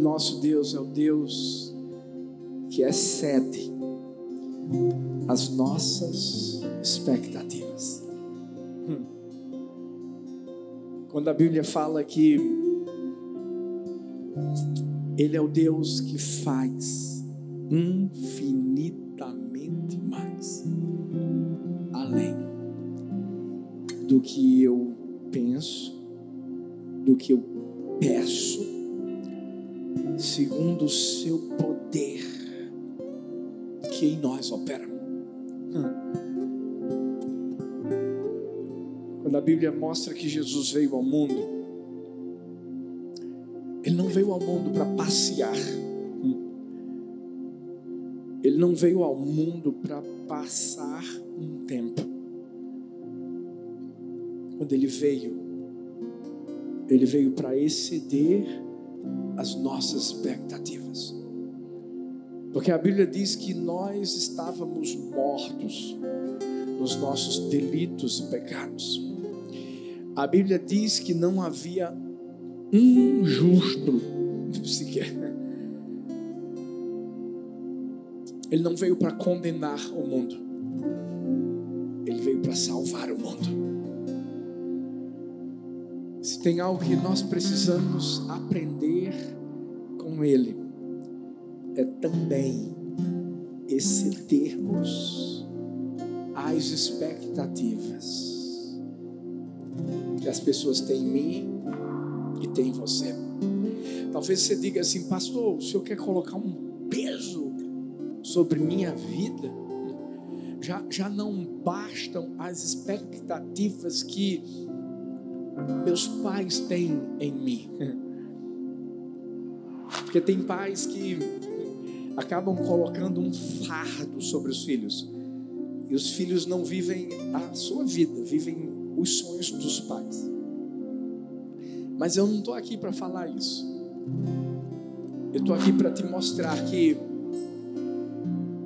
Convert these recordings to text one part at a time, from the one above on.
Nosso Deus é o Deus que excede as nossas expectativas. Hum. Quando a Bíblia fala que Ele é o Deus que faz infinitamente mais, além do que eu penso, do que eu peço, segundo o seu poder que em nós opera. Quando a Bíblia mostra que Jesus veio ao mundo, Ele não veio ao mundo para passear. Ele não veio ao mundo para passar um tempo. Quando ele veio, ele veio para exceder as nossas expectativas. Porque a Bíblia diz que nós estávamos mortos nos nossos delitos e pecados. A Bíblia diz que não havia um justo sequer. Ele não veio para condenar o mundo. Ele veio para salvar o mundo. Tem algo que nós precisamos aprender com Ele, é também excedermos as expectativas que as pessoas têm em mim e têm em você. Talvez você diga assim, pastor, o senhor quer colocar um peso sobre minha vida? Já, já não bastam as expectativas que meus pais têm em mim. Porque tem pais que acabam colocando um fardo sobre os filhos. E os filhos não vivem a sua vida, vivem os sonhos dos pais. Mas eu não estou aqui para falar isso. Eu estou aqui para te mostrar que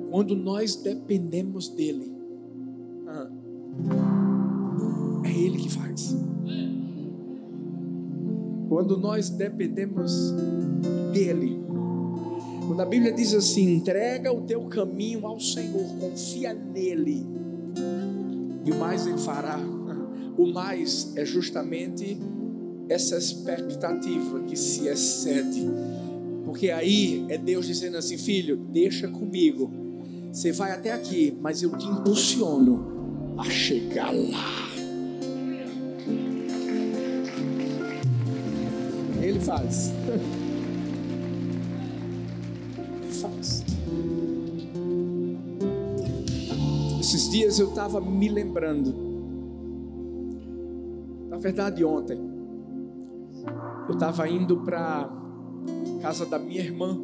quando nós dependemos dele, ah, é ele que faz. Quando nós dependemos dele, quando a Bíblia diz assim: entrega o teu caminho ao Senhor, confia nele, e o mais ele fará. O mais é justamente essa expectativa que se excede, porque aí é Deus dizendo assim: filho, deixa comigo, você vai até aqui, mas eu te impulsiono a chegar lá. Faz. Faz. Esses dias eu estava me lembrando. Na verdade, ontem. Eu estava indo para casa da minha irmã.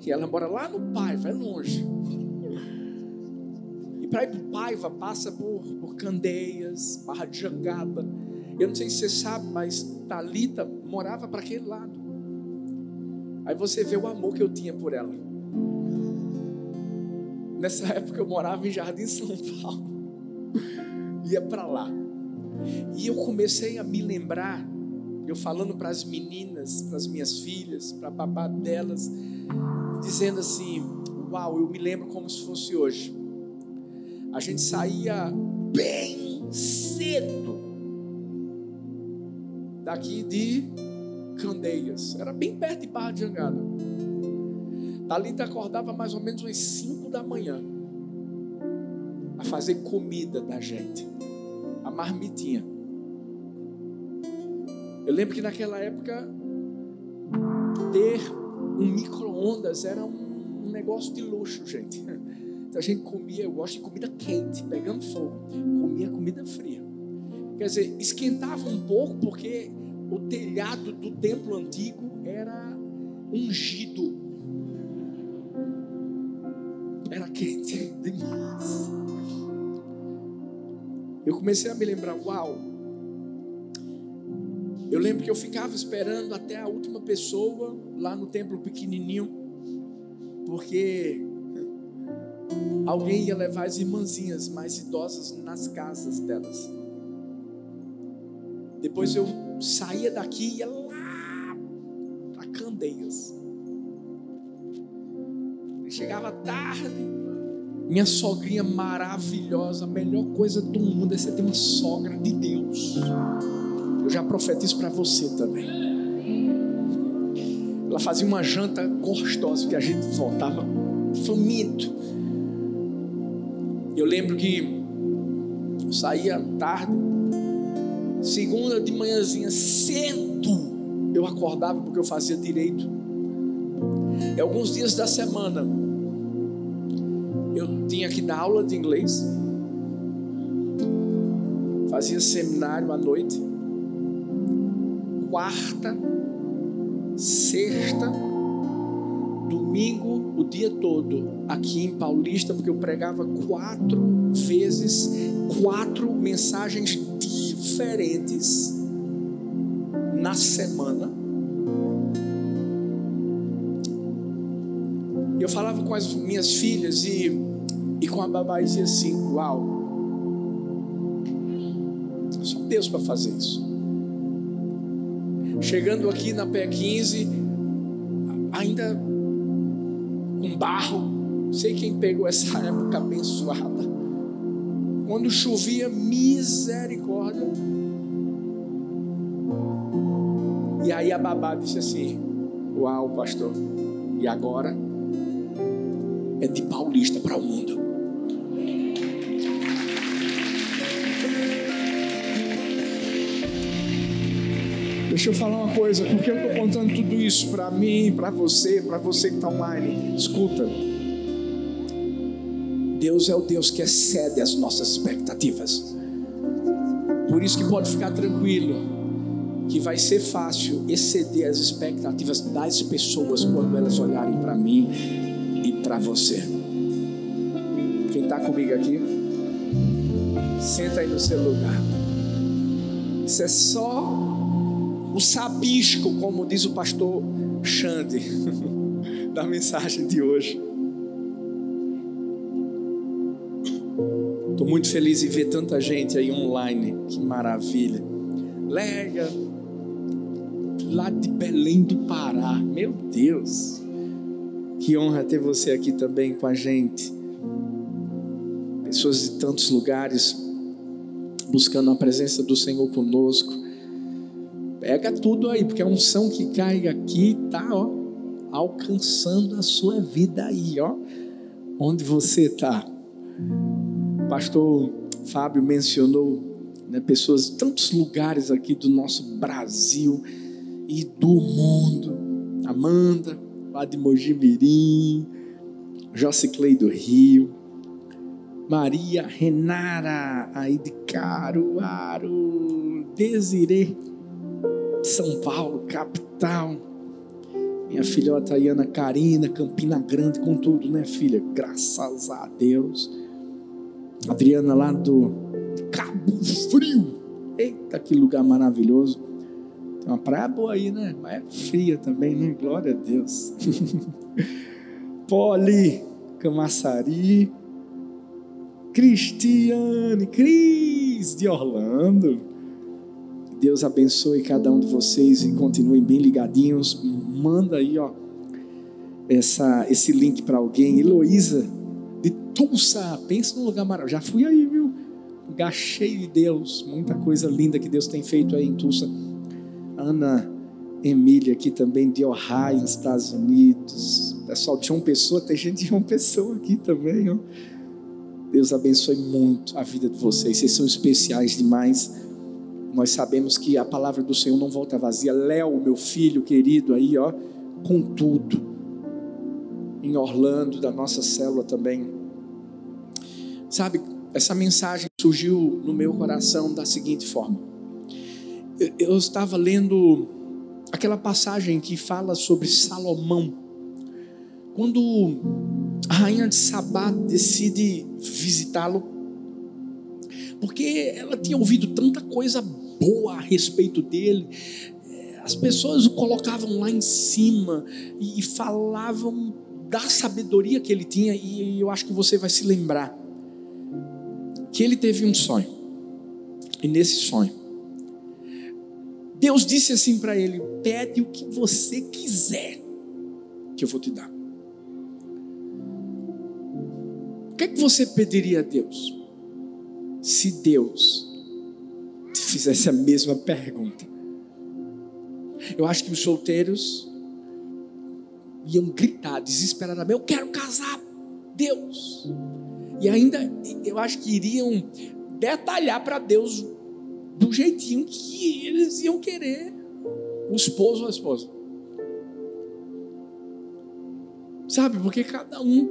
Que ela mora lá no Paiva, é longe. E para ir para o Paiva passa por, por Candeias, Barra de Jangada. Eu não sei se você sabe, mas Talita morava para aquele lado. Aí você vê o amor que eu tinha por ela. Nessa época eu morava em Jardim São Paulo. Ia para lá. E eu comecei a me lembrar, eu falando para as meninas, para as minhas filhas, para a babá delas, dizendo assim: Uau, eu me lembro como se fosse hoje. A gente saía bem cedo daqui de Candeias, era bem perto de Barra de Jangada. Talita acordava mais ou menos umas 5 da manhã a fazer comida da gente, a marmitinha. Eu lembro que naquela época ter um micro-ondas era um, negócio de luxo, gente. Então a gente comia, eu gosto de comida quente, pegando fogo. Comia comida fria. Quer dizer, esquentava um pouco porque o telhado do templo antigo era ungido. Era quente demais. Eu comecei a me lembrar, uau. Eu lembro que eu ficava esperando até a última pessoa lá no templo pequenininho, porque alguém ia levar as irmãzinhas mais idosas nas casas delas. Depois eu saía daqui e ia lá para Candeias. Chegava tarde, minha sogrinha maravilhosa, a melhor coisa do mundo é você ter uma sogra de Deus. Eu já profetizo para você também. Ela fazia uma janta gostosa que a gente voltava faminto. Eu lembro que eu saía tarde, segunda de manhãzinha cedo, eu acordava porque eu fazia direito. E alguns dias da semana eu tinha que dar aula de inglês, fazia seminário à noite, quarta, sexta, domingo, o dia todo aqui em Paulista, porque eu pregava quatro vezes, quatro mensagens diferentes na semana. Eu falava com as minhas filhas e, e com a babá e dizia assim: Uau, só Deus para fazer isso. Chegando aqui na P15, ainda com barro, sei quem pegou essa época abençoada. Quando chovia, misericórdia. E aí a babá disse assim: Uau, pastor, e agora? é de paulista para o mundo. Deixa eu falar uma coisa, porque eu estou contando tudo isso para mim, para você, para você que está online. Escuta, Deus é o Deus que excede as nossas expectativas. Por isso que pode ficar tranquilo, que vai ser fácil exceder as expectativas das pessoas quando elas olharem para mim para você. Quem está comigo aqui? Senta aí no seu lugar. Isso é só o sabisco, como diz o pastor Xande, da mensagem de hoje. Muito feliz em ver tanta gente aí online. Que maravilha. Lélia, lá de Belém do Pará. Meu Deus. Que honra ter você aqui também com a gente. Pessoas de tantos lugares buscando a presença do Senhor conosco. Pega tudo aí, porque a unção que cai aqui tá, ó, alcançando a sua vida aí, ó. Onde você está? Pastor Fábio mencionou né, pessoas de tantos lugares aqui do nosso Brasil e do mundo. Amanda, lá de Mojimirim, Jociclei do Rio, Maria Renara, aí de Caruaru, Desirê, São Paulo, capital. Minha filhota Tayana Karina, Campina Grande, com tudo, né, filha? Graças a Deus. Adriana lá do Cabo Frio. Eita, que lugar maravilhoso. Tem uma praia boa aí, né? Mas é fria também, né? Glória a Deus. Poli, Camaçari, Cristiane, Cris de Orlando. Deus abençoe cada um de vocês e continuem bem ligadinhos. Manda aí, ó, essa, esse link para alguém. Heloísa Tulsa, pensa num lugar maravilhoso. Já fui aí, viu? Lugar cheio de Deus, muita coisa linda que Deus tem feito aí em Tulsa. Ana Emília aqui também de Ohio, nos Estados Unidos. Pessoal de uma pessoa, tem gente de uma pessoa aqui também. Ó. Deus abençoe muito a vida de vocês. Vocês são especiais demais. Nós sabemos que a palavra do Senhor não volta vazia. Léo, meu filho querido aí, ó, com tudo. Em Orlando, da nossa célula também. Sabe, essa mensagem surgiu no meu coração da seguinte forma eu estava lendo aquela passagem que fala sobre Salomão. Quando a rainha de Sabá decide visitá-lo, porque ela tinha ouvido tanta coisa boa a respeito dele, as pessoas o colocavam lá em cima e falavam da sabedoria que ele tinha, e eu acho que você vai se lembrar que ele teve um sonho, e nesse sonho, Deus disse assim para ele: Pede o que você quiser, que eu vou te dar. O que é que você pediria a Deus? Se Deus te fizesse a mesma pergunta. Eu acho que os solteiros iam gritar desesperadamente: Eu quero casar, Deus. E ainda, eu acho que iriam detalhar para Deus do jeitinho que eles iam querer o esposo ou a esposa. Sabe, porque cada um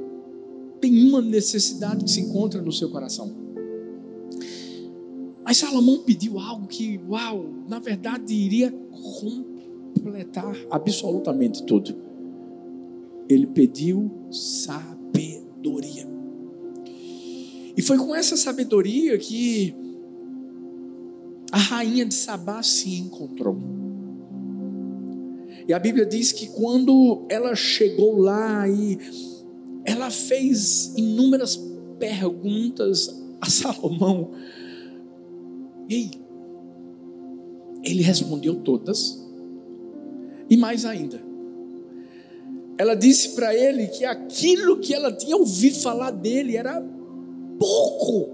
tem uma necessidade que se encontra no seu coração. Mas Salomão pediu algo que, uau, na verdade iria completar absolutamente tudo. Ele pediu sabedoria. E foi com essa sabedoria que a rainha de Sabá se encontrou. E a Bíblia diz que quando ela chegou lá e ela fez inúmeras perguntas a Salomão, e ele respondeu todas, e mais ainda, ela disse para ele que aquilo que ela tinha ouvido falar dele era pouco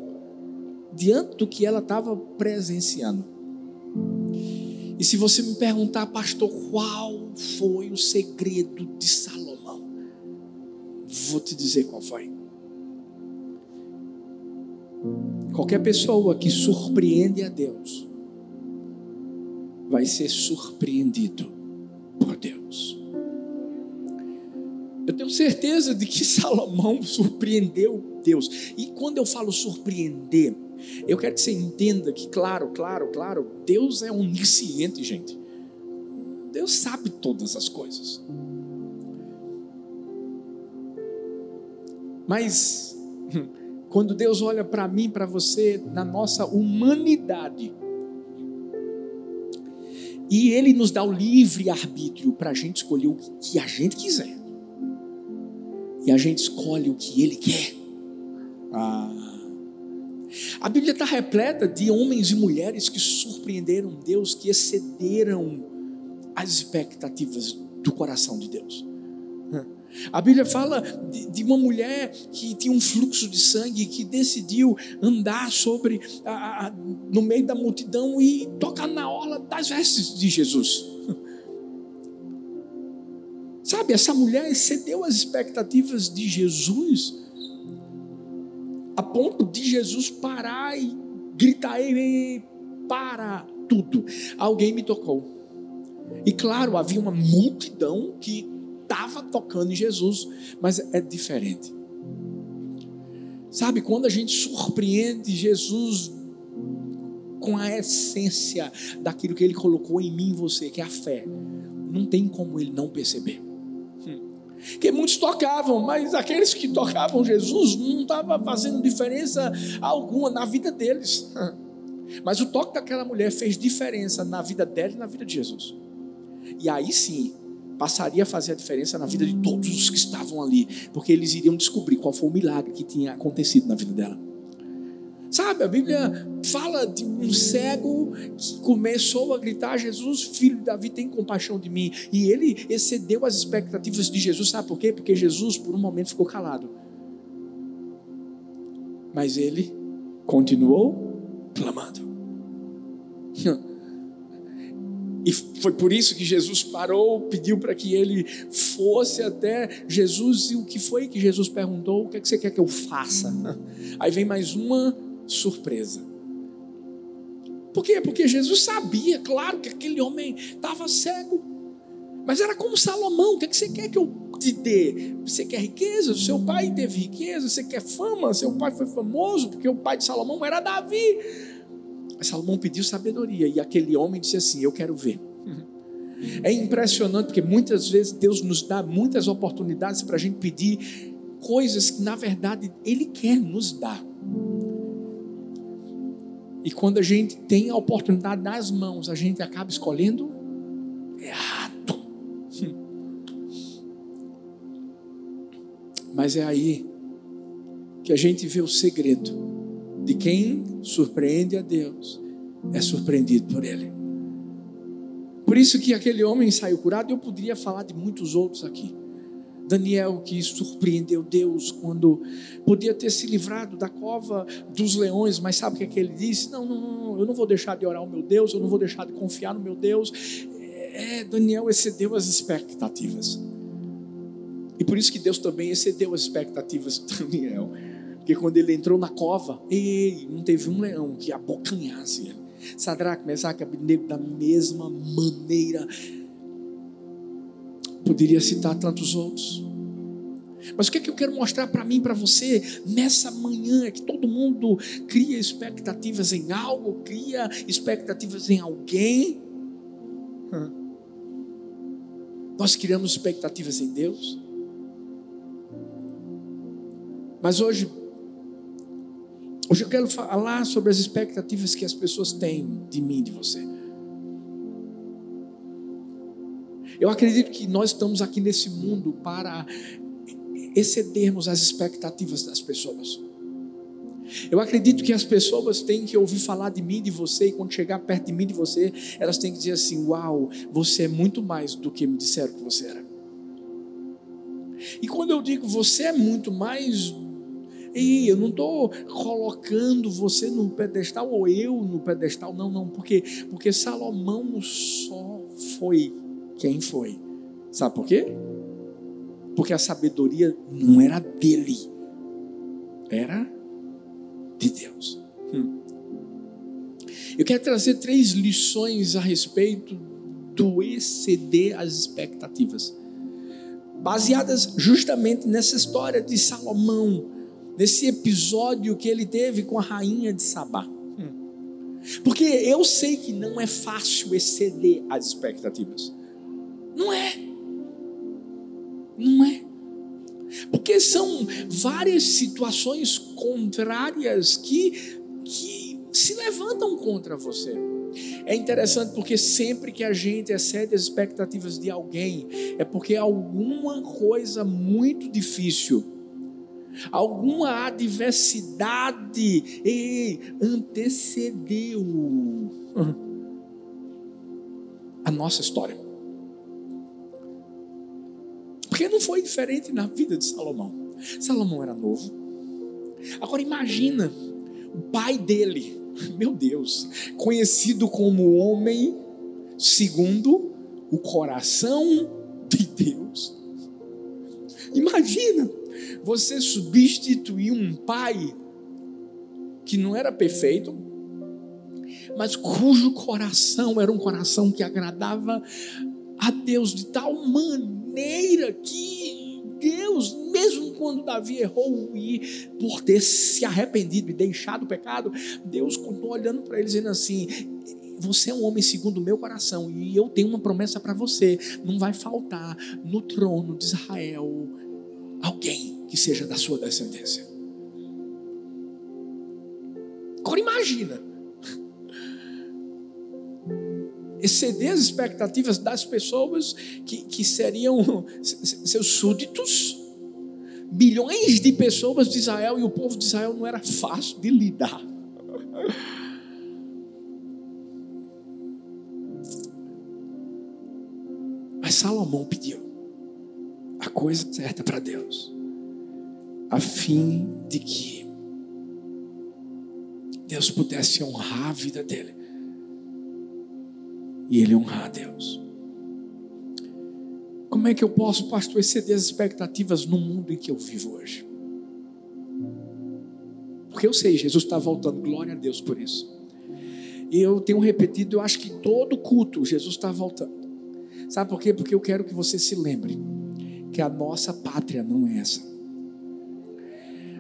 diante do que ela estava presenciando. E se você me perguntar, pastor, qual foi o segredo de Salomão? Vou te dizer qual foi. Qualquer pessoa que surpreende a Deus vai ser surpreendido por Deus. Eu tenho certeza de que Salomão surpreendeu Deus. E quando eu falo surpreender, eu quero que você entenda que, claro, claro, claro, Deus é onisciente, gente. Deus sabe todas as coisas. Mas, quando Deus olha para mim, para você, na nossa humanidade, e Ele nos dá o livre arbítrio para a gente escolher o que a gente quiser, e a gente escolhe o que Ele quer. Ah, a Bíblia está repleta de homens e mulheres que surpreenderam Deus, que excederam as expectativas do coração de Deus. A Bíblia fala de, uma mulher que tinha um fluxo de sangue que decidiu andar sobre a, a, no meio da multidão e tocar na orla das vestes de Jesus. Sabe, essa mulher excedeu as expectativas de Jesus a ponto de Jesus parar e gritar: Ei, para tudo. Alguém me tocou. E claro, havia uma multidão que estava tocando em Jesus, mas é diferente. Sabe, quando a gente surpreende Jesus com a essência daquilo que ele colocou em mim e você, que é a fé, não tem como ele não perceber que muitos tocavam, mas aqueles que tocavam Jesus não estava fazendo diferença alguma na vida deles. Mas o toque daquela mulher fez diferença na vida dela e na vida de Jesus. E aí sim, passaria a fazer a diferença na vida de todos os que estavam ali, porque eles iriam descobrir qual foi o milagre que tinha acontecido na vida dela. Sabe, a Bíblia fala de um cego que começou a gritar: Jesus, filho de Davi, tem compaixão de mim. E ele excedeu as expectativas de Jesus. Sabe por quê? Porque Jesus, por um momento, ficou calado. Mas ele continuou clamando. E foi por isso que Jesus parou, pediu para que ele fosse até Jesus. E o que foi que Jesus perguntou? O que, é que você quer que eu faça? Aí vem mais uma surpresa. Por quê? Porque Jesus sabia, claro, que aquele homem estava cego. Mas era como Salomão: o que, é que você quer que eu te dê? Você quer riqueza? Seu pai teve riqueza. Você quer fama? Seu pai foi famoso, porque o pai de Salomão era Davi. Mas Salomão pediu sabedoria e aquele homem disse assim: Eu quero ver. É impressionante porque muitas vezes Deus nos dá muitas oportunidades para a gente pedir coisas que na verdade Ele quer nos dar. E quando a gente tem a oportunidade nas mãos, a gente acaba escolhendo errado. Mas é aí que a gente vê o segredo de quem surpreende a Deus é surpreendido por Ele. Por isso que aquele homem saiu curado, eu poderia falar de muitos outros aqui. Daniel que surpreendeu Deus quando podia ter se livrado da cova dos leões, mas sabe o que, é que ele disse? Não, não, não, eu não vou deixar de orar ao meu Deus, eu não vou deixar de confiar no meu Deus. É, Daniel excedeu as expectativas. E por isso que Deus também excedeu as expectativas de Daniel. Porque quando ele entrou na cova, ei, não teve um leão que abocanhasse ele. Sadraque, Mesaque, Abednego, da mesma maneira Poderia citar tantos outros. Mas o que, é que eu quero mostrar para mim, para você, nessa manhã, é que todo mundo cria expectativas em algo, cria expectativas em alguém. Nós criamos expectativas em Deus. Mas hoje, hoje eu quero falar sobre as expectativas que as pessoas têm de mim, de você. Eu acredito que nós estamos aqui nesse mundo para excedermos as expectativas das pessoas. Eu acredito que as pessoas têm que ouvir falar de mim, de você, e quando chegar perto de mim, de você, elas têm que dizer assim: Uau, você é muito mais do que me disseram que você era. E quando eu digo você é muito mais, e eu não estou colocando você no pedestal ou eu no pedestal, não, não, porque, porque Salomão só foi quem foi. Sabe por quê? Porque a sabedoria não era dele, era de Deus. Hum. Eu quero trazer três lições a respeito do exceder as expectativas, baseadas justamente nessa história de Salomão, nesse episódio que ele teve com a rainha de Sabá. Hum. Porque eu sei que não é fácil exceder as expectativas. Não é. Não é. Porque são várias situações contrárias que, que se levantam contra você. É interessante porque sempre que a gente excede as expectativas de alguém, é porque alguma coisa muito difícil, alguma adversidade antecedeu a nossa história. Porque não foi diferente na vida de Salomão. Salomão era novo. Agora imagina o pai dele, meu Deus, conhecido como homem segundo o coração de Deus. Imagina você substituir um pai que não era perfeito, mas cujo coração era um coração que agradava a Deus de tal maneira maneira que Deus, mesmo quando Davi errou e por ter se arrependido e deixado o pecado, Deus continuou olhando para ele dizendo assim: você é um homem segundo o meu coração e eu tenho uma promessa para você. Não vai faltar no trono de Israel alguém que seja da sua descendência. Agora imagina exceder as expectativas das pessoas que, que seriam seus súditos. Bilhões de pessoas de Israel e o povo de Israel não era fácil de lidar. Mas Salomão pediu a coisa certa para Deus, a fim de que Deus pudesse honrar a vida dele e ele honrar a Deus. Como é que eu posso, pastor, exceder as expectativas no mundo em que eu vivo hoje? Porque eu sei, Jesus está voltando, glória a Deus por isso. E eu tenho repetido, eu acho que todo culto Jesus está voltando. Sabe por quê? Porque eu quero que você se lembre que a nossa pátria não é essa.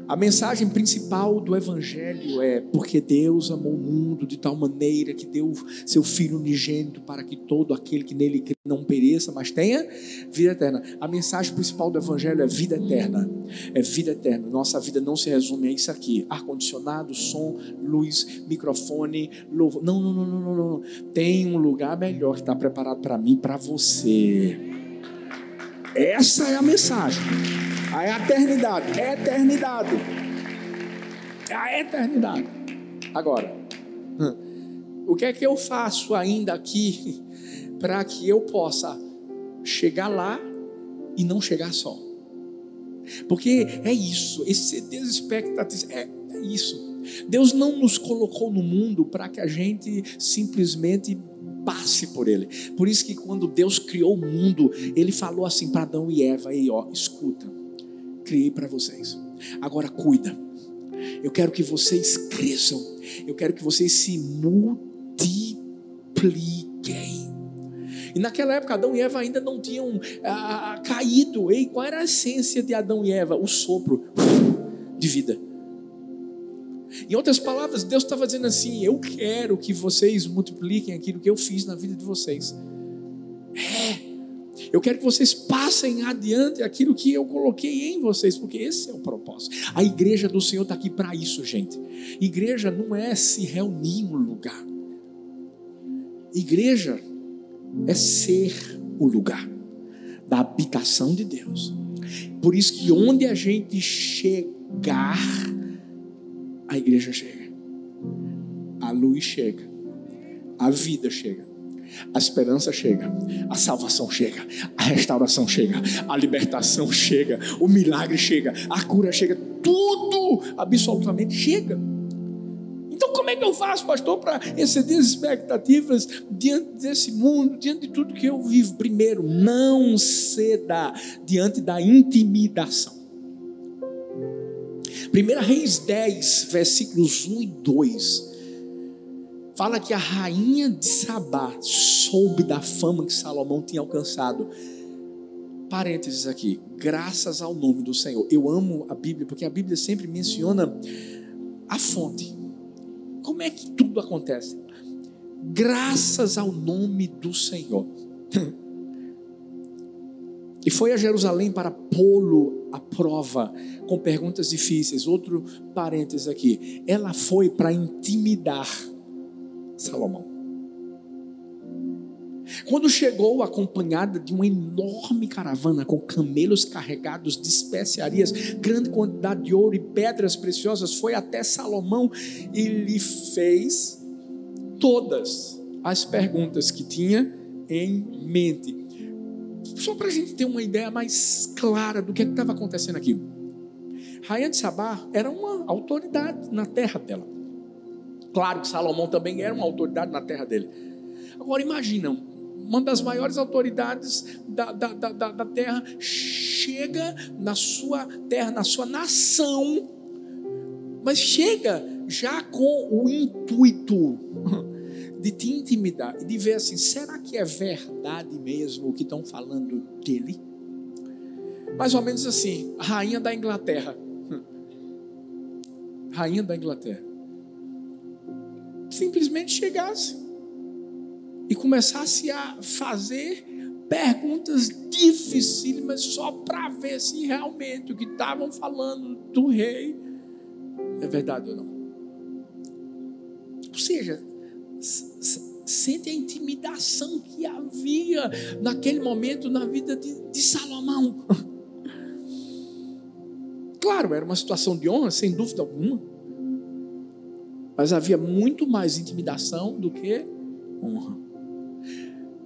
A mensagem principal do Evangelho é porque Deus amou o mundo de tal maneira que deu seu Filho unigênito para que todo aquele que nele crê não pereça, mas tenha vida eterna. A mensagem principal do Evangelho é vida eterna. É vida eterna. Nossa vida não se resume a isso aqui: ar-condicionado, som, luz, microfone, louvor. Não, não, não, não, não. Tem um lugar melhor que está preparado para mim, para você. Essa é a mensagem. A eternidade. Eternidade. É a eternidade. Agora, o que é que eu faço ainda aqui para que eu possa chegar lá e não chegar só. Porque é isso, exceder expectativas, é, é isso. Deus não nos colocou no mundo para que a gente simplesmente passe por ele. Por isso que quando Deus criou o mundo, ele falou assim para Adão e Eva, aí ó, escuta, criei para vocês. Agora cuida. Eu quero que vocês cresçam. Eu quero que vocês se multipliquem. E naquela época, Adão e Eva ainda não tinham ah, caído. E qual era a essência de Adão e Eva? O sopro de vida. Em outras palavras, Deus estava dizendo assim: Eu quero que vocês multipliquem aquilo que eu fiz na vida de vocês. Eu quero que vocês passem adiante aquilo que eu coloquei em vocês, porque esse é o propósito. A igreja do Senhor está aqui para isso, gente. Igreja não é se reunir em um lugar. Igreja é ser o lugar da habitação de Deus. Por isso que onde a gente chegar, a igreja chega. A luz chega. A vida chega. A esperança chega, a salvação chega, a restauração chega, a libertação chega, o milagre chega, a cura chega, tudo absolutamente chega. Então, como é que eu faço, pastor, para exceder as expectativas diante desse mundo, diante de tudo que eu vivo? Primeiro, não ceda diante da intimidação. 1 Reis 10, versículos 1 e 2 fala que a rainha de Sabá soube da fama que Salomão tinha alcançado. Parênteses aqui, graças ao nome do Senhor. Eu amo a Bíblia porque a Bíblia sempre menciona a fonte. Como é que tudo acontece? Graças ao nome do Senhor. E foi a Jerusalém para pô-lo à prova com perguntas difíceis. Outro parênteses aqui. Ela foi para intimidar Salomão. Quando chegou acompanhada de uma enorme caravana com camelos carregados de especiarias, grande quantidade de ouro e pedras preciosas, foi até Salomão e lhe fez todas as perguntas que tinha em mente. Só para a gente ter uma ideia mais clara do que é estava acontecendo aqui. Rainha de Sabá era uma autoridade na terra dela. Claro que Salomão também era uma autoridade na terra dele. Agora imaginam, uma das maiores autoridades da, da, da, da, terra chega na sua terra, na sua nação, mas chega já com o intuito de te intimidar e de ver assim: será que é verdade mesmo o que estão falando dele? Mais ou menos assim, rainha da Inglaterra. Rainha da Inglaterra simplesmente chegasse e começasse a fazer perguntas dificílimas só para ver se realmente o que estavam falando do rei é verdade ou não. Ou seja, sente a intimidação que havia naquele momento na vida de, de Salomão. Claro, era uma situação de honra, sem dúvida alguma. Mas havia muito mais intimidação do que honra.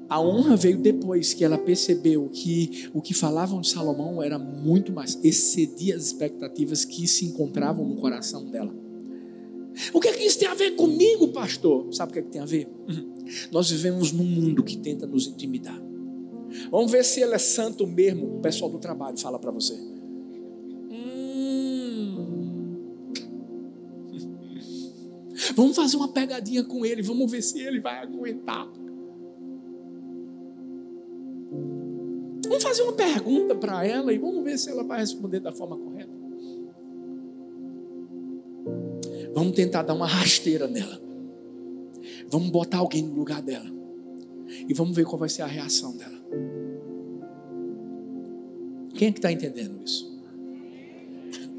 A honra veio depois que ela percebeu que o que falavam de Salomão era muito mais, excedia as expectativas que se encontravam no coração dela. O que é que isso tem a ver comigo, pastor? Sabe o que é que tem a ver? Nós vivemos num mundo que tenta nos intimidar. Vamos ver se ele é santo mesmo. O pessoal do trabalho fala para você. Vamos fazer uma pegadinha com ele, vamos ver se ele vai aguentar. Vamos fazer uma pergunta para ela e vamos ver se ela vai responder da forma correta. Vamos tentar dar uma rasteira nela. Vamos botar alguém no lugar dela. E vamos ver qual vai ser a reação dela. Quem é que está entendendo isso?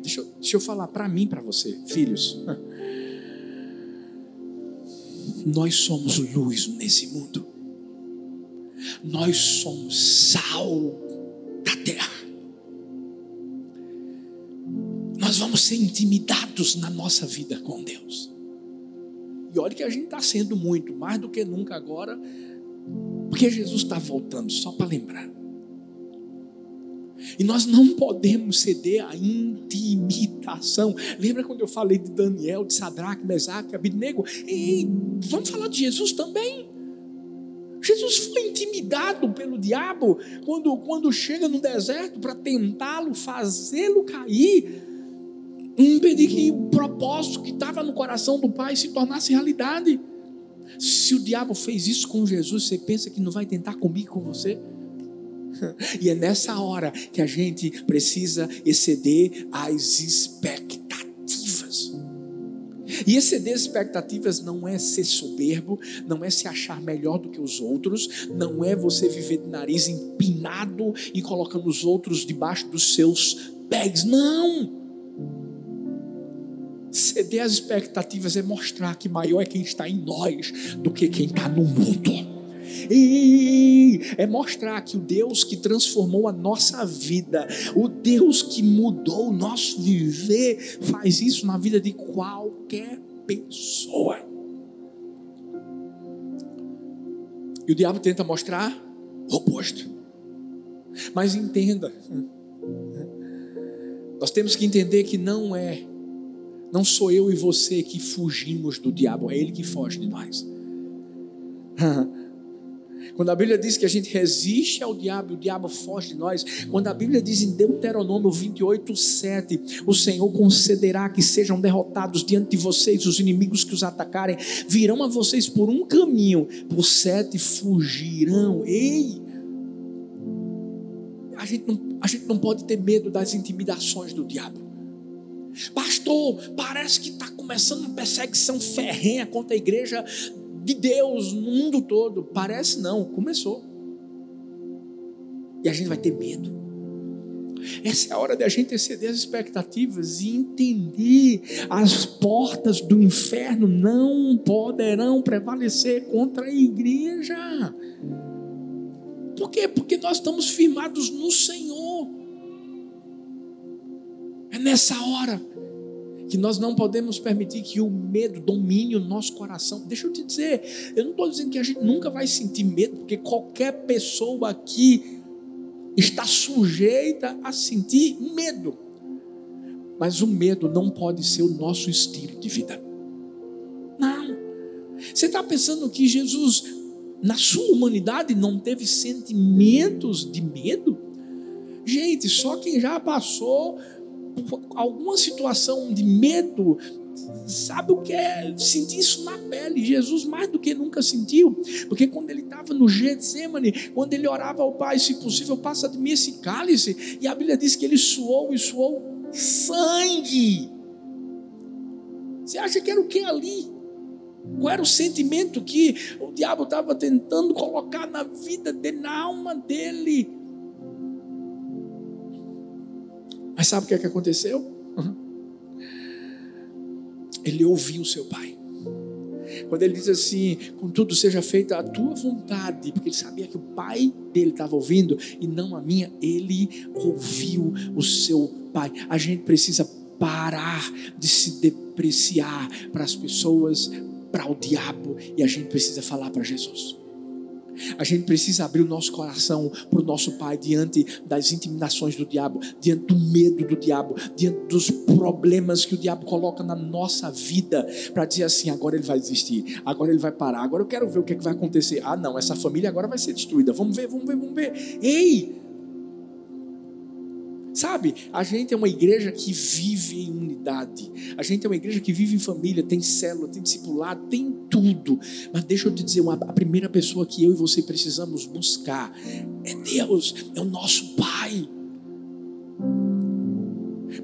Deixa eu, deixa eu falar para mim, para você, filhos. Nós somos luz nesse mundo. Nós somos sal da terra. Nós vamos ser intimidados na nossa vida com Deus. E olha que a gente está sendo muito, mais do que nunca agora, Porque Jesus está voltando, só para lembrar. E nós não podemos ceder à intimidação. Lembra quando eu falei de Daniel, de Sadraque, Mesaque, Abidnego? E vamos falar de Jesus também. Jesus foi intimidado pelo diabo quando, quando chega no deserto para tentá-lo, fazê-lo cair, impedir que o propósito que estava no coração do Pai se tornasse realidade. Se o diabo fez isso com Jesus, você pensa que não vai tentar comigo com você? E é nessa hora que a gente precisa exceder as expectativas. E exceder as expectativas não é ser soberbo, não é se achar melhor do que os outros, não é você viver de nariz empinado e colocando os outros debaixo dos seus pés. Não! Ceder as expectativas é mostrar que maior é quem está em nós do que quem está no mundo. É mostrar que o Deus que transformou a nossa vida, o Deus que mudou o nosso viver, faz isso na vida de qualquer pessoa. E o diabo tenta mostrar o oposto. Mas entenda, nós temos que entender que não é, não sou eu e você que fugimos do diabo, é ele que foge de nós. Quando a Bíblia diz que a gente resiste ao diabo o diabo foge de nós, quando a Bíblia diz em Deuteronômio 28, 7, o Senhor concederá que sejam derrotados diante de vocês os inimigos que os atacarem, virão a vocês por um caminho, por sete fugirão. Ei! A gente não, a gente não pode ter medo das intimidações do diabo. Pastor, parece que está começando uma perseguição ferrenha contra a igreja de Deus no mundo todo. Parece não, começou. E a gente vai ter medo. Essa é a hora de a gente exceder as expectativas e entender as portas do inferno não poderão prevalecer contra a igreja. Por quê? Porque nós estamos firmados no Senhor. É nessa hora que nós não podemos permitir que o medo domine o nosso coração. Deixa eu te dizer, eu não estou dizendo que a gente nunca vai sentir medo, porque qualquer pessoa aqui está sujeita a sentir medo. Mas o medo não pode ser o nosso estilo de vida. Não. Você está pensando que Jesus, na sua humanidade, não teve sentimentos de medo? Gente, só quem já passou alguma situação de medo, sabe o que é sentir isso na pele? Jesus mais do que nunca sentiu, porque quando ele estava no Getsemane, quando ele orava ao Pai, se possível, passa de mim esse cálice, e a Bíblia diz que ele suou e suou sangue. Você acha que era o que ali? Qual era o sentimento que o diabo estava tentando colocar na vida dele, na alma dele? Mas sabe o que, é que aconteceu? Ele ouviu seu pai. Quando ele diz assim, contudo seja feita a tua vontade, porque ele sabia que o pai dele estava ouvindo e não a minha, ele ouviu o seu pai. A gente precisa parar de se depreciar para as pessoas, para o diabo, e a gente precisa falar para Jesus. A gente precisa abrir o nosso coração para o nosso Pai diante das intimidações do diabo, diante do medo do diabo, diante dos problemas que o diabo coloca na nossa vida, para dizer assim: agora ele vai desistir, agora ele vai parar, agora eu quero ver o que, é que vai acontecer. Ah, não, essa família agora vai ser destruída. Vamos ver, vamos ver, vamos ver. Ei! Sabe, a gente é uma igreja que vive em unidade. A gente é uma igreja que vive em família, tem célula, tem discipulado, tem tudo. Mas deixa eu te dizer, uma, a primeira pessoa que eu e você precisamos buscar é Deus, é o nosso Pai.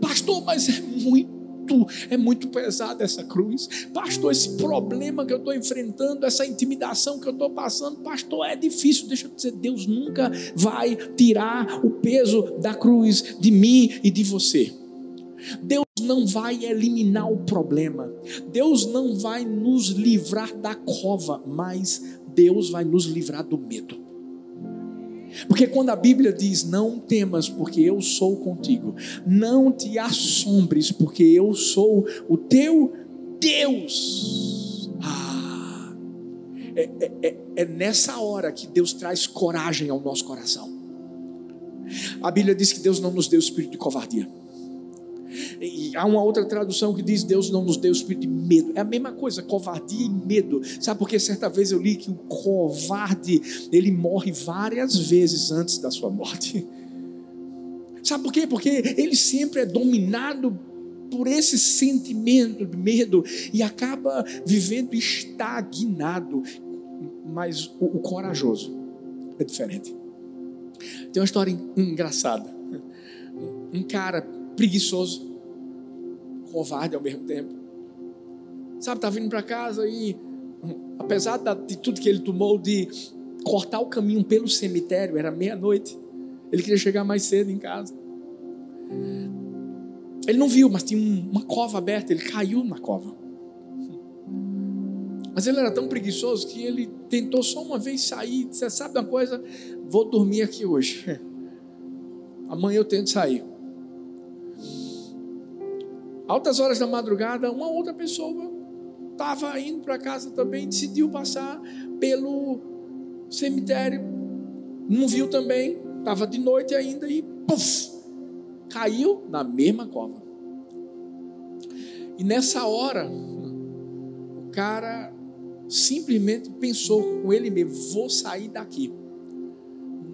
Pastor, mas é muito muito, é muito pesada essa cruz. Pastor, esse problema que eu estou enfrentando, essa intimidação que eu estou passando, pastor, é difícil. Deixa eu dizer, Deus nunca vai tirar o peso da cruz de mim e de você. Deus não vai eliminar o problema. Deus não vai nos livrar da cova, mas Deus vai nos livrar do medo. Porque quando a Bíblia diz: Não temas, porque eu sou contigo, não te assombres, porque eu sou o teu Deus. Ah, é, é, é, é nessa hora que Deus traz coragem ao nosso coração. A Bíblia diz que Deus não nos deu espírito de covardia. E há uma outra tradução que diz: Deus não nos deu espírito de medo. É a mesma coisa, covardia e medo. Sabe por que certa vez eu li que o covarde ele morre várias vezes antes da sua morte? Sabe por quê? Porque ele sempre é dominado por esse sentimento de medo e acaba vivendo estagnado. Mas o, o corajoso é diferente. Tem uma história engraçada. Um cara preguiçoso, covarde ao mesmo tempo. Sabe, tá vindo para casa e, apesar de tudo que ele tomou de cortar o caminho pelo cemitério, era meia-noite. Ele queria chegar mais cedo em casa. Ele não viu, mas tinha uma cova aberta. Ele caiu na cova. Mas ele era tão preguiçoso que ele tentou só uma vez sair. Disse: Sabe uma coisa? Vou dormir aqui hoje. Amanhã eu tento sair. Altas horas da madrugada, uma outra pessoa estava indo para casa também, decidiu passar pelo cemitério. Não viu também, estava de noite ainda e puff, caiu na mesma cova. E nessa hora, o cara simplesmente pensou com ele mesmo: vou sair daqui.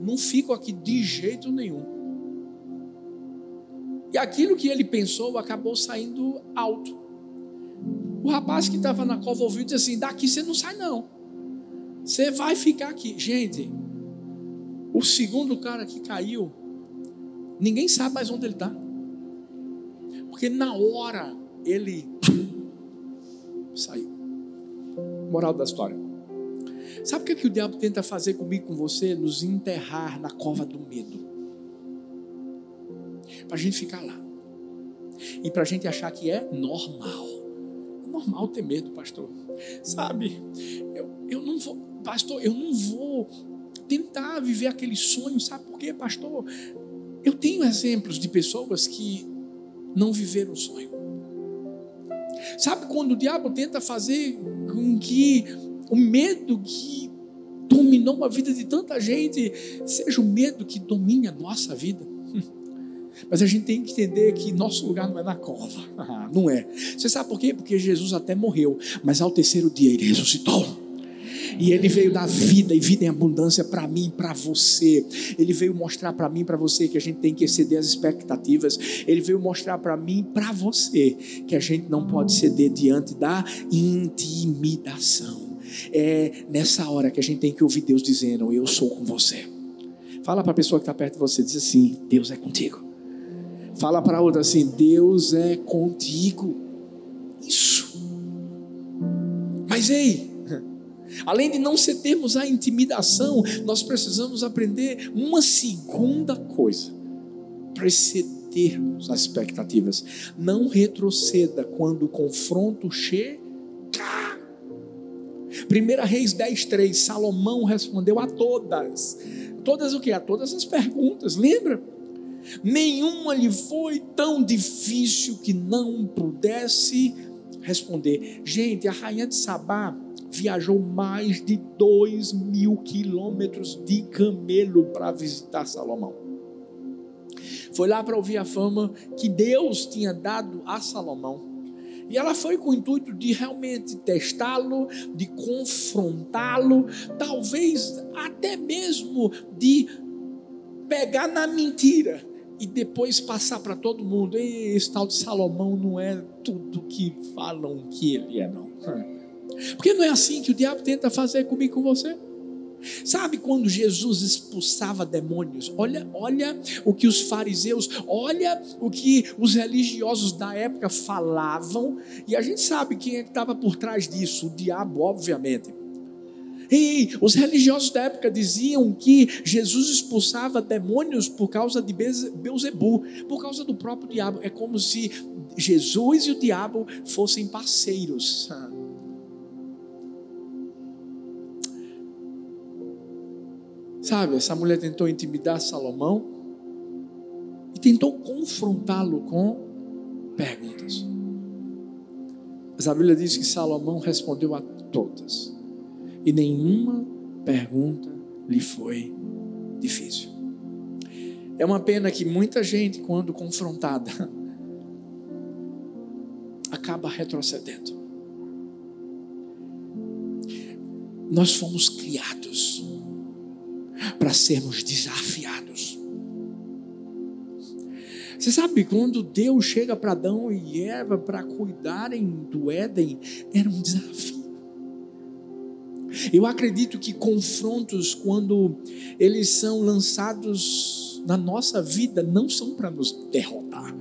Não fico aqui de jeito nenhum. E aquilo que ele pensou acabou saindo alto. O rapaz que estava na cova ouviu dizer assim: daqui você não sai, não. Você vai ficar aqui. Gente, o segundo cara que caiu, ninguém sabe mais onde ele está. Porque na hora ele saiu. Moral da história. Sabe o que, é que o diabo tenta fazer comigo, com você? Nos enterrar na cova do medo para a gente ficar lá. E para a gente achar que é normal. É normal ter medo, pastor. Sabe, eu, eu não vou, pastor, eu não vou tentar viver aquele sonho, sabe por quê, pastor? Eu tenho exemplos de pessoas que não viveram o sonho. Sabe quando o diabo tenta fazer com que o medo que dominou a vida de tanta gente seja o medo que domine a nossa vida? Mas a gente tem que entender que nosso lugar não é na cova. não é. Você sabe por quê? Porque Jesus até morreu, mas ao terceiro dia ele ressuscitou. E ele veio dar vida e vida em abundância para mim e para você. Ele veio mostrar para mim e para você que a gente tem que exceder as expectativas. Ele veio mostrar para mim e para você que a gente não pode ceder diante da intimidação. É nessa hora que a gente tem que ouvir Deus dizendo: Eu sou com você. Fala para a pessoa que está perto de você, diz assim: Deus é contigo. Fala para outra assim: Deus é contigo. Isso. Mas ei, além de não cedermos à intimidação, nós precisamos aprender uma segunda coisa para excedermos as expectativas. Não retroceda quando o confronto chega. 1 Reis 10, 3, Salomão respondeu a todas. Todas o que? A todas as perguntas, lembra? Nenhuma lhe foi tão difícil que não pudesse responder. Gente, a rainha de Sabá viajou mais de dois mil quilômetros de camelo para visitar Salomão. Foi lá para ouvir a fama que Deus tinha dado a Salomão. E ela foi com o intuito de realmente testá-lo, de confrontá-lo, talvez até mesmo de pegar na mentira e depois passar para todo mundo: esse tal de Salomão não é tudo que falam que ele é, não. Porque não é assim que o diabo tenta fazer comigo com você. Sabe quando Jesus expulsava demônios? Olha, olha o que os fariseus, olha o que os religiosos da época falavam, e a gente sabe quem é que estava por trás disso, o diabo, obviamente. Ei, os religiosos da época diziam que Jesus expulsava demônios por causa de Beuzebu, por causa do próprio diabo. É como se Jesus e o diabo fossem parceiros. Sabe, essa mulher tentou intimidar Salomão e tentou confrontá-lo com perguntas. Mas a Bíblia diz que Salomão respondeu a todas e nenhuma pergunta lhe foi difícil. É uma pena que muita gente, quando confrontada, acaba retrocedendo. Nós fomos criados para sermos desafiados. Você sabe, quando Deus chega para Adão e Eva para cuidarem do Éden, era um desafio. Eu acredito que confrontos, quando eles são lançados na nossa vida, não são para nos derrotar.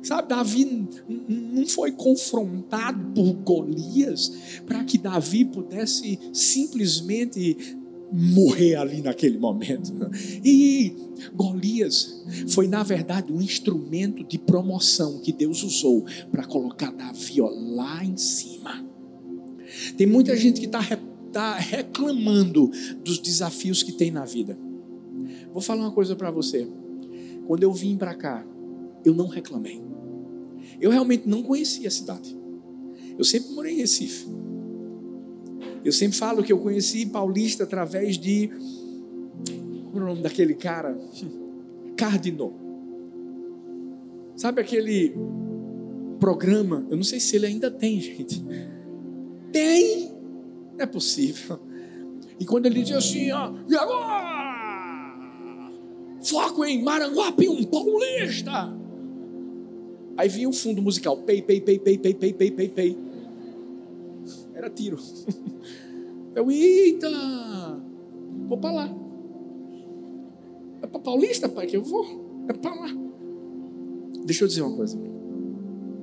Sabe, Davi não foi confrontado por Golias para que Davi pudesse simplesmente morrer ali naquele momento. E Golias foi, na verdade, um instrumento de promoção que Deus usou para colocar Davi ó, lá em cima. Tem muita gente que está tá reclamando dos desafios que tem na vida. Vou falar uma coisa para você. Quando eu vim para cá, eu não reclamei. Eu realmente não conhecia a cidade. Eu sempre morei em Recife. Eu sempre falo que eu conheci Paulista através de. Como é o nome daquele cara? Cardinal. Sabe aquele programa? Eu não sei se ele ainda tem, gente. Tem! Não é possível. E quando ele diz assim, ó, e agora? Foco em Maranguape, um paulista. Aí vinha o fundo musical, pei, pei, pei, pei, pei, pei, pei, pei, pei. Era tiro. Eu, eita, vou para lá. É para Paulista, pai, que eu vou. É para lá. Deixa eu dizer uma coisa.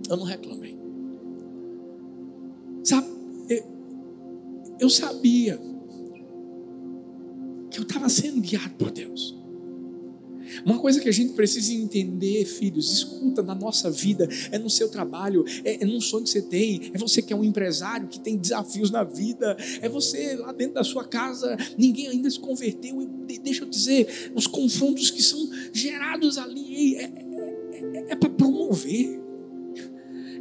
Eu não reclamei. Sabe, eu, sabia que eu estava sendo guiado por Deus. Uma coisa que a gente precisa entender, filhos, escuta na nossa vida, é no seu trabalho, é, é num sonho que você tem, é você que é um empresário que tem desafios na vida, é você lá dentro da sua casa, ninguém ainda se converteu, e deixa eu dizer, os confrontos que são gerados ali, é, é, é, é para promover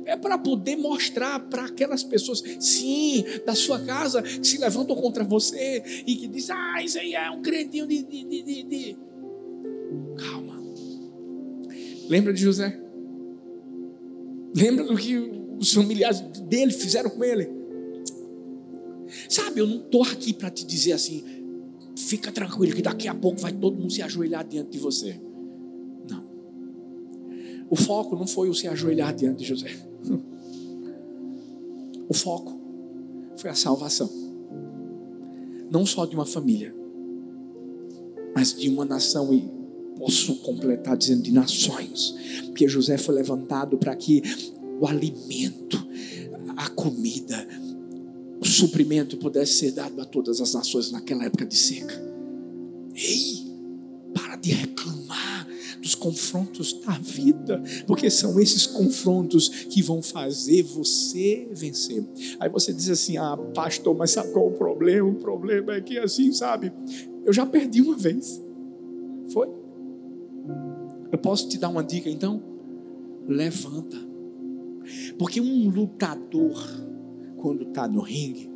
é para poder mostrar para aquelas pessoas, sim, da sua casa, que se levantam contra você e que diz, ah, isso aí é um crentinho de, de, de, de, Calma. Lembra de José? Lembra do que os familiares dele fizeram com ele? Sabe, eu não estou aqui para te dizer assim, fica tranquilo que daqui a pouco vai todo mundo se ajoelhar diante de você. Não. O foco não foi o se ajoelhar diante de José. O foco foi a salvação. Não só de uma família, mas de uma nação e posso completar dizendo de nações, porque José foi levantado para que o alimento, a comida, o suprimento pudesse ser dado a todas as nações naquela época de seca. Confrontos da vida, porque são esses confrontos que vão fazer você vencer. Aí você diz assim: Ah, pastor, mas sabe qual é o problema? O problema é que assim, sabe? Eu já perdi uma vez. Foi. Eu posso te dar uma dica então? Levanta. Porque um lutador, quando está no ringue,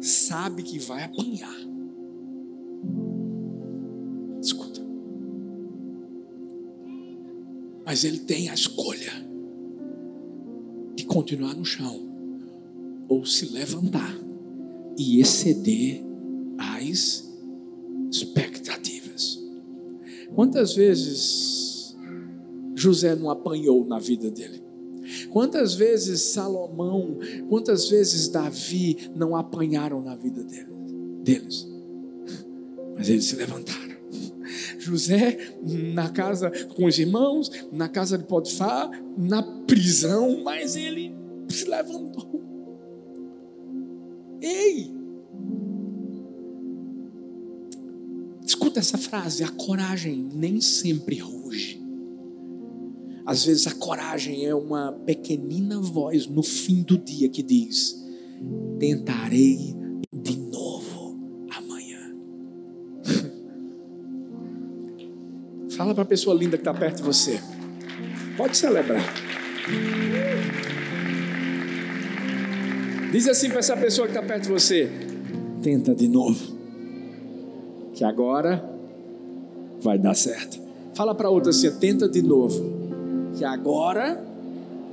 sabe que vai apanhar. Mas ele tem a escolha de continuar no chão ou se levantar e exceder as expectativas. Quantas vezes José não apanhou na vida dele? Quantas vezes Salomão, quantas vezes Davi não apanharam na vida deles? Mas eles se levantaram. José na casa com os irmãos, na casa de Potifar, na prisão, mas ele se levantou. Ei! Escuta essa frase: a coragem nem sempre ruge. Às vezes a coragem é uma pequenina voz no fim do dia que diz: Tentarei Fala para a pessoa linda que está perto de você. Pode celebrar. Diz assim para essa pessoa que está perto de você: tenta de novo, que agora vai dar certo. Fala para outra assim, tenta de novo, que agora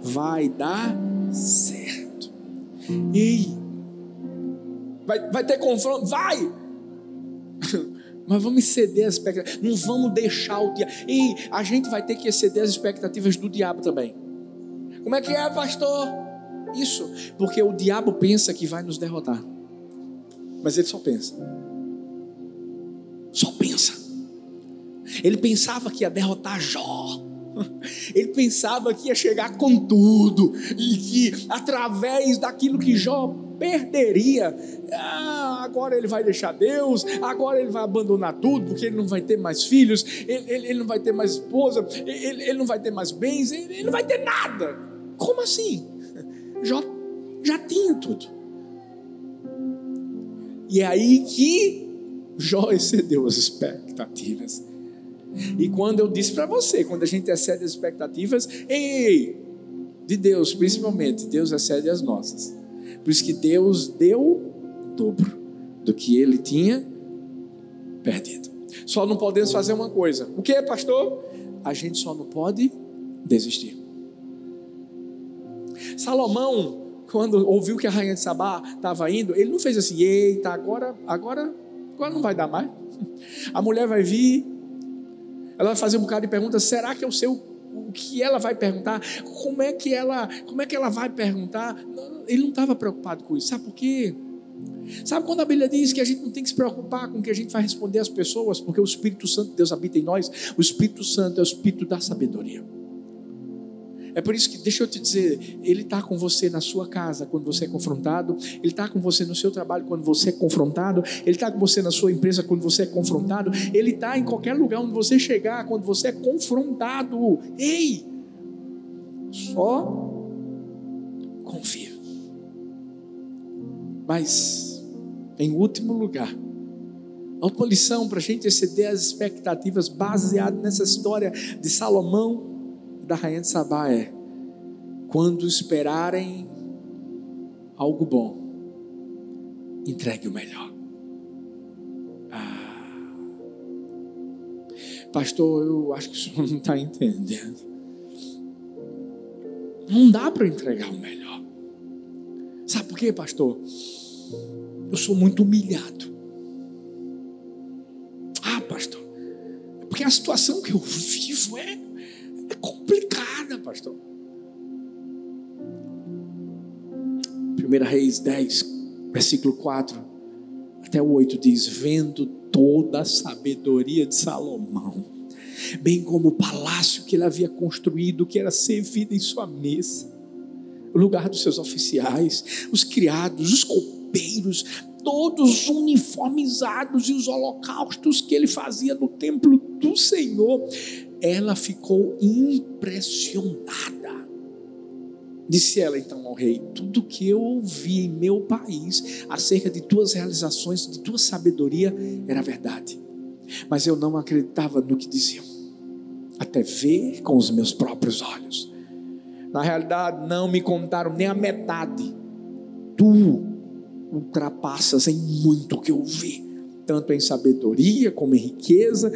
vai dar certo. Ei, vai, vai ter confronto? Vai! Mas vamos exceder as expectativas. Não vamos deixar o diabo. E a gente vai ter que exceder as expectativas do diabo também. Como é que é, pastor? Isso. Porque o diabo pensa que vai nos derrotar. Mas ele só pensa. Só pensa. Ele pensava que ia derrotar Jó. Ele pensava que ia chegar com tudo e que através daquilo que Jó perderia, ah, agora ele vai deixar Deus, agora ele vai abandonar tudo, porque ele não vai ter mais filhos, ele, ele, ele não vai ter mais esposa, ele, ele, não vai ter mais bens, ele, não vai ter nada. Como assim? Jó já tinha tudo. E é aí que Jó excedeu as expectativas. E quando eu disse para você, quando a gente excede as expectativas, ei, de Deus, principalmente, Deus excede as nossas. Por isso que Deus deu o dobro do que ele tinha perdido. Só não podemos fazer uma coisa. O que, pastor? A gente só não pode desistir. Salomão, quando ouviu que a rainha de Sabá estava indo, ele não fez assim, eita, agora, agora, agora não vai dar mais. A mulher vai vir, ela vai fazer um bocado de perguntas, será que eu sei o, o que ela vai perguntar? Como é que ela, como é que ela vai perguntar? Ele não estava preocupado com isso. Sabe por quê? Sabe quando a Bíblia diz que a gente não tem que se preocupar com o que a gente vai responder às pessoas, porque o Espírito Santo de Deus habita em nós? O Espírito Santo é o Espírito da sabedoria. É por isso que, deixa eu te dizer, Ele está com você na sua casa quando você é confrontado, Ele está com você no seu trabalho quando você é confrontado, Ele está com você na sua empresa quando você é confrontado, Ele está em qualquer lugar onde você chegar quando você é confrontado. Ei! Só confia. Mas, em último lugar, a última lição para a gente exceder as expectativas baseado nessa história de Salomão da rainha de Sabá é: quando esperarem algo bom, entregue o melhor. Ah, pastor, eu acho que o senhor não está entendendo. Não dá para entregar o melhor. Sabe por quê, pastor? Eu sou muito humilhado. Ah, pastor, porque a situação que eu vivo é é complicada, pastor. 1 Reis 10, versículo 4 até o 8 diz: Vendo toda a sabedoria de Salomão, bem como o palácio que ele havia construído, que era servido em sua mesa, o lugar dos seus oficiais, os criados, os copeiros, todos uniformizados e os holocaustos que ele fazia no templo do Senhor, ela ficou impressionada. Disse ela então ao rei: Tudo que eu ouvi em meu país acerca de tuas realizações, de tua sabedoria, era verdade. Mas eu não acreditava no que diziam, até ver com os meus próprios olhos. Na realidade, não me contaram nem a metade. Tu ultrapassas em muito que eu vi, tanto em sabedoria como em riqueza,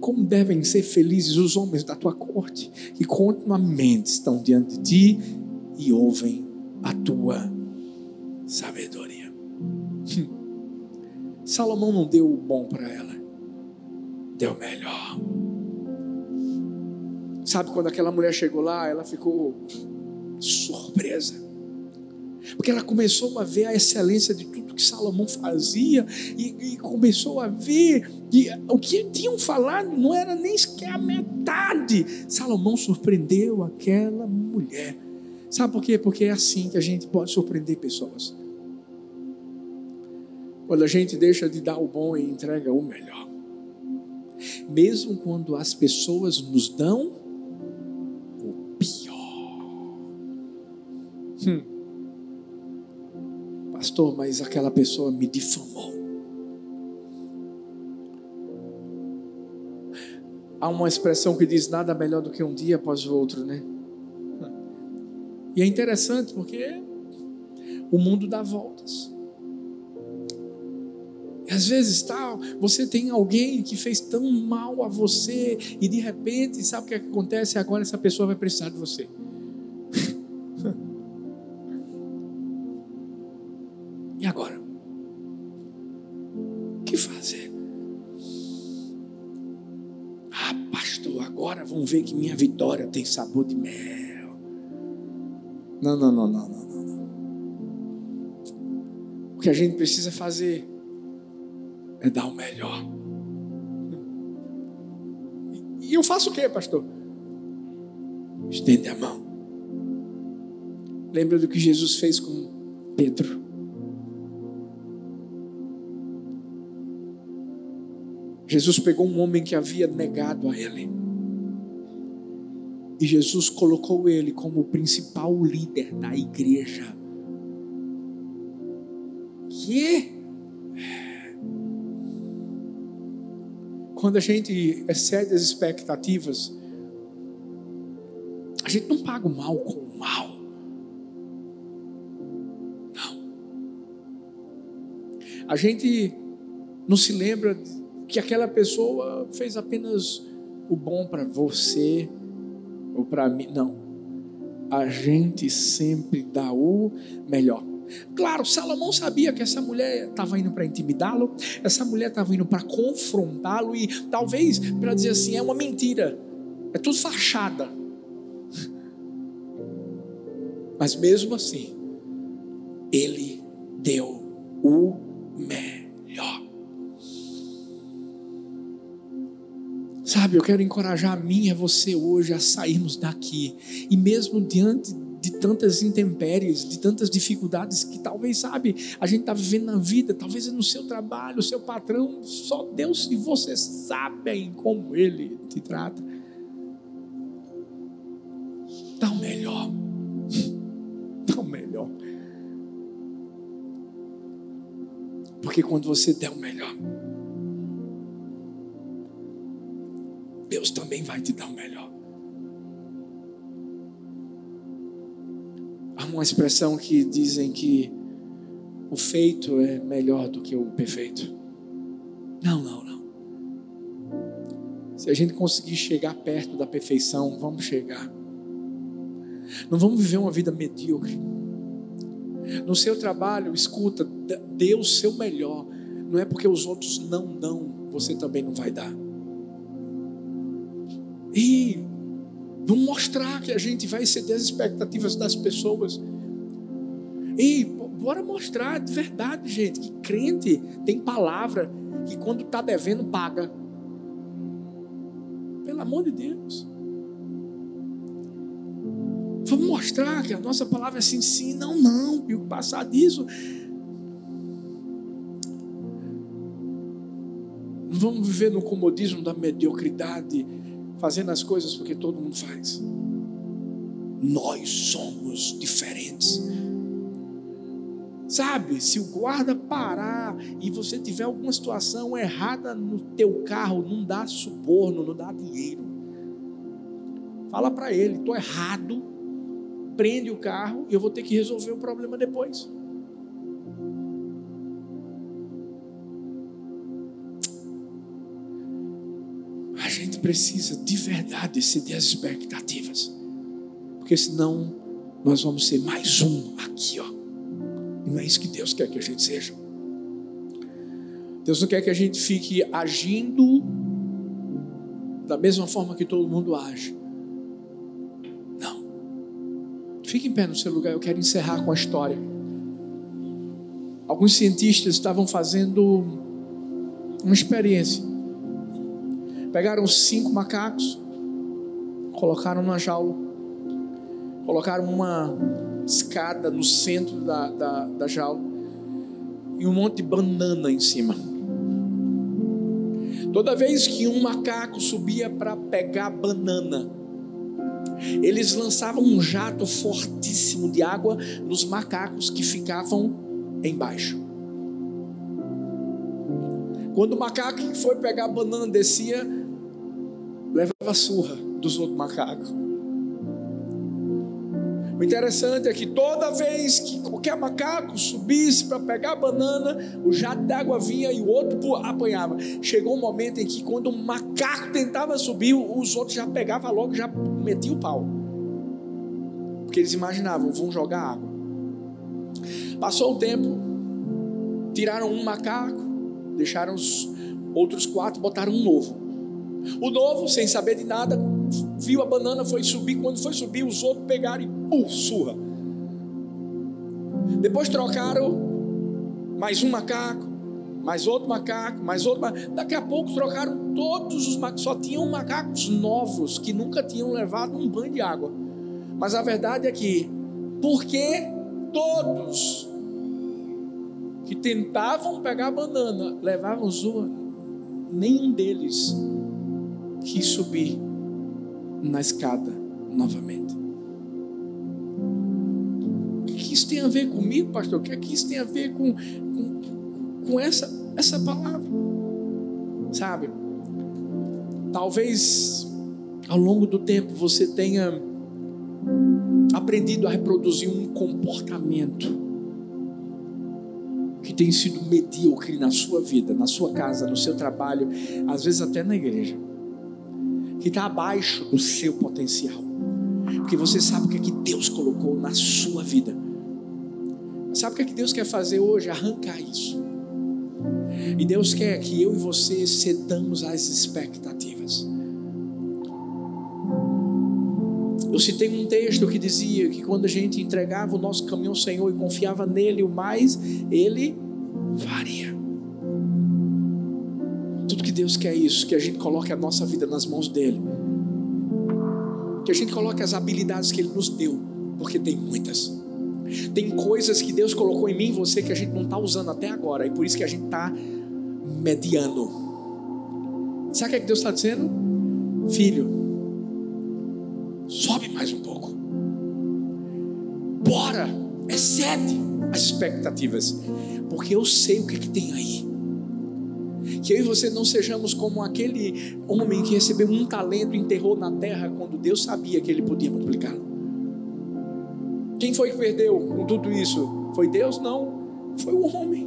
como devem ser felizes os homens da tua corte, que continuamente estão diante de ti e ouvem a tua sabedoria. Hum. Salomão não deu o bom para ela, deu o melhor. Sabe quando aquela mulher chegou lá, ela ficou surpresa porque ela começou a ver a excelência de tudo que Salomão fazia e, e começou a ver que o que tinham falado não era nem sequer a metade. Salomão surpreendeu aquela mulher. Sabe por quê? Porque é assim que a gente pode surpreender pessoas. Quando a gente deixa de dar o bom e entrega o melhor. Mesmo quando as pessoas nos dão o pior. Hum pastor, mas aquela pessoa me difamou. Há uma expressão que diz nada melhor do que um dia após o outro, né? E é interessante porque o mundo dá voltas. E às vezes tal, você tem alguém que fez tão mal a você e de repente, sabe o que, é que acontece? Agora essa pessoa vai precisar de você. Vão ver que minha vitória tem sabor de mel. Não, não, não, não, não, não. O que a gente precisa fazer é dar o melhor. E eu faço o que, pastor? Estende a mão. Lembra do que Jesus fez com Pedro? Jesus pegou um homem que havia negado a ele. E Jesus colocou ele como o principal líder da igreja. Que? quando a gente excede as expectativas, a gente não paga o mal com o mal. Não. A gente não se lembra que aquela pessoa fez apenas o bom para você ou para mim. Não. A gente sempre dá o melhor. Claro, Salomão sabia que essa mulher estava indo para intimidá-lo, essa mulher estava indo para confrontá-lo e talvez para dizer assim: é uma mentira, é tudo fachada. Mas mesmo assim, ele deu o Sabe, eu quero encorajar a mim e a você hoje a sairmos daqui e mesmo diante de tantas intempéries, de tantas dificuldades que talvez, sabe, a gente está vivendo na vida, talvez no seu trabalho, seu patrão, só Deus e você sabem como Ele te trata. Dá o melhor. Dá o melhor. Porque quando você der o melhor, Deus também vai te dar o melhor. uma expressão que dizem que o feito é melhor do que o perfeito. Não, não, não. Se a gente conseguir chegar perto da perfeição, vamos chegar. Não vamos viver uma vida medíocre. No seu trabalho, escuta, dê o seu melhor. Não é porque os outros não dão, você também não vai dar. Vamos mostrar que a gente vai exceder as expectativas das pessoas. E bora mostrar de verdade, gente, que crente tem palavra que quando está devendo paga. Pelo amor de Deus. Vamos mostrar que a nossa palavra é sim, sim, não, não. E o passar disso. Não vamos viver no comodismo da mediocridade fazendo as coisas porque todo mundo faz. Nós somos diferentes. Sabe, se o guarda parar e você tiver alguma situação errada no teu carro, não dá suborno, não dá dinheiro. Fala para ele, estou errado, prende o carro e eu vou ter que resolver o problema depois. Precisa de verdade exceder as expectativas. Porque senão nós vamos ser mais um aqui, ó. E não é isso que Deus quer que a gente seja. Deus não quer que a gente fique agindo da mesma forma que todo mundo age. Não. Fique em pé no seu lugar, eu quero encerrar com a história. Alguns cientistas estavam fazendo uma experiência Pegaram cinco macacos, colocaram na jaula, colocaram uma escada no centro da, da, da jaula e um monte de banana em cima. Toda vez que um macaco subia para pegar banana, eles lançavam um jato fortíssimo de água nos macacos que ficavam embaixo. Quando o macaco que foi pegar a banana descia, levava surra dos outros macacos. O interessante é que toda vez que qualquer macaco subisse para pegar a banana, o jato d'água vinha e o outro apanhava. Chegou um momento em que, quando o macaco tentava subir, os outros já pegavam logo, já metiam o pau. Porque eles imaginavam, vão jogar água. Passou o tempo, tiraram um macaco, deixaram os outros quatro, botaram um novo. O novo, sem saber de nada, viu a banana, foi subir. Quando foi subir, os outros pegaram e pum, surra. Depois trocaram mais um macaco, mais outro macaco, mais outro macaco. Daqui a pouco trocaram todos os macacos. Só tinham macacos novos que nunca tinham levado um banho de água. Mas a verdade é que, porque todos que tentavam pegar a banana levavam zoa, nenhum deles quis subir na escada novamente. O que isso tem a ver comigo, pastor? O que, é que isso tem a ver com, com, com essa, essa palavra? Sabe? Talvez ao longo do tempo você tenha aprendido a reproduzir um comportamento que tem sido medíocre na sua vida, na sua casa, no seu trabalho, às vezes até na igreja que está abaixo do seu potencial. Porque você sabe o que, é que Deus colocou na sua vida. Sabe o que, é que Deus quer fazer hoje? Arrancar isso. E Deus quer que eu e você cedamos às expectativas. Eu citei um texto que dizia que quando a gente entregava o nosso caminho ao Senhor e confiava nele, o mais Ele faria. Deus quer isso, que a gente coloque a nossa vida nas mãos dele. Que a gente coloque as habilidades que ele nos deu, porque tem muitas. Tem coisas que Deus colocou em mim e você que a gente não está usando até agora, e por isso que a gente está mediano. Sabe o que, é que Deus está dizendo? Filho, sobe mais um pouco. Bora, excede as expectativas, porque eu sei o que, é que tem aí. Que eu e você não sejamos como aquele homem que recebeu um talento e enterrou na terra quando Deus sabia que ele podia multiplicá-lo. Quem foi que perdeu com tudo isso? Foi Deus? Não, foi o homem.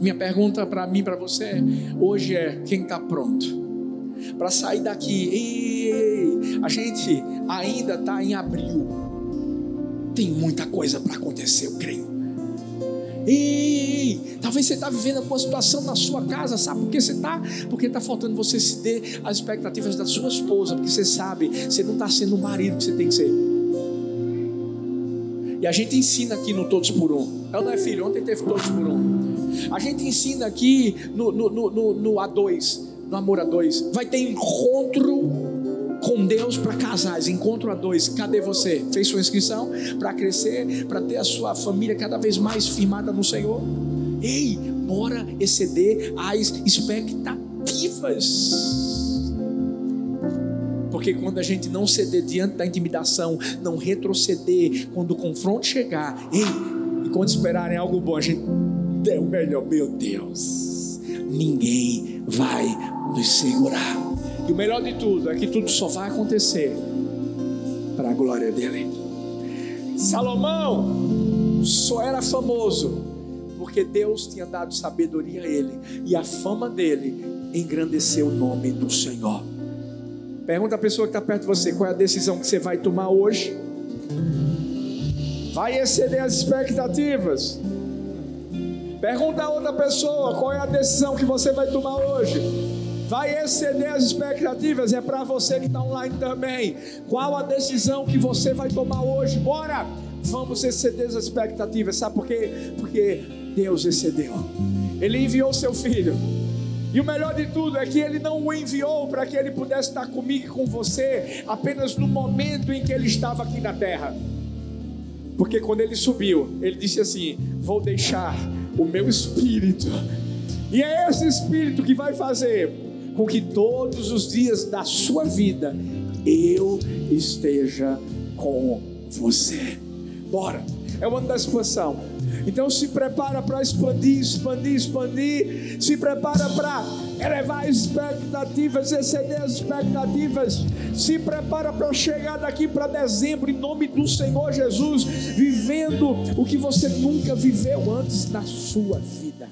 Minha pergunta para mim, para você, hoje é: quem está pronto para sair daqui? Ei, a gente ainda está em abril. Tem muita coisa para acontecer, eu creio. Ei, talvez você está vivendo uma situação na sua casa, sabe por que você está? Porque está faltando você se ter as expectativas da sua esposa, porque você sabe, você não está sendo o marido que você tem que ser. E a gente ensina aqui no Todos por Um. Ela não é filho, ontem teve Todos por Um. A gente ensina aqui no, no, no, no, no A2, no Amor A2. Vai ter encontro com Deus para casais, encontro a dois. Cadê você? Fez sua inscrição para crescer, para ter a sua família cada vez mais firmada no Senhor? Ei, bora exceder as expectativas. Porque quando a gente não ceder diante da intimidação, não retroceder quando o confronto chegar, ei, e quando esperarem algo bom, a gente der o melhor, meu Deus, ninguém vai nos segurar. E o melhor de tudo é que tudo só vai acontecer para a glória dele. Salomão só era famoso porque Deus tinha dado sabedoria a ele e a fama dele engrandeceu o nome do Senhor. Pergunta a pessoa que está perto de você: qual é a decisão que você vai tomar hoje? Vai exceder as expectativas? Pergunta a outra pessoa: qual é a decisão que você vai tomar hoje? Vai exceder as expectativas, é para você que está online também. Qual a decisão que você vai tomar hoje? Bora! Vamos exceder as expectativas, sabe por quê? Porque Deus excedeu, Ele enviou seu filho. E o melhor de tudo é que ele não o enviou para que ele pudesse estar comigo e com você apenas no momento em que ele estava aqui na terra. Porque quando ele subiu, ele disse assim: Vou deixar o meu espírito. E é esse espírito que vai fazer com que todos os dias da sua vida eu esteja com você. Bora, é uma da expansão. Então se prepara para expandir, expandir, expandir. Se prepara para elevar as expectativas, exceder as expectativas. Se prepara para chegar daqui para dezembro, em nome do Senhor Jesus, vivendo o que você nunca viveu antes na sua vida.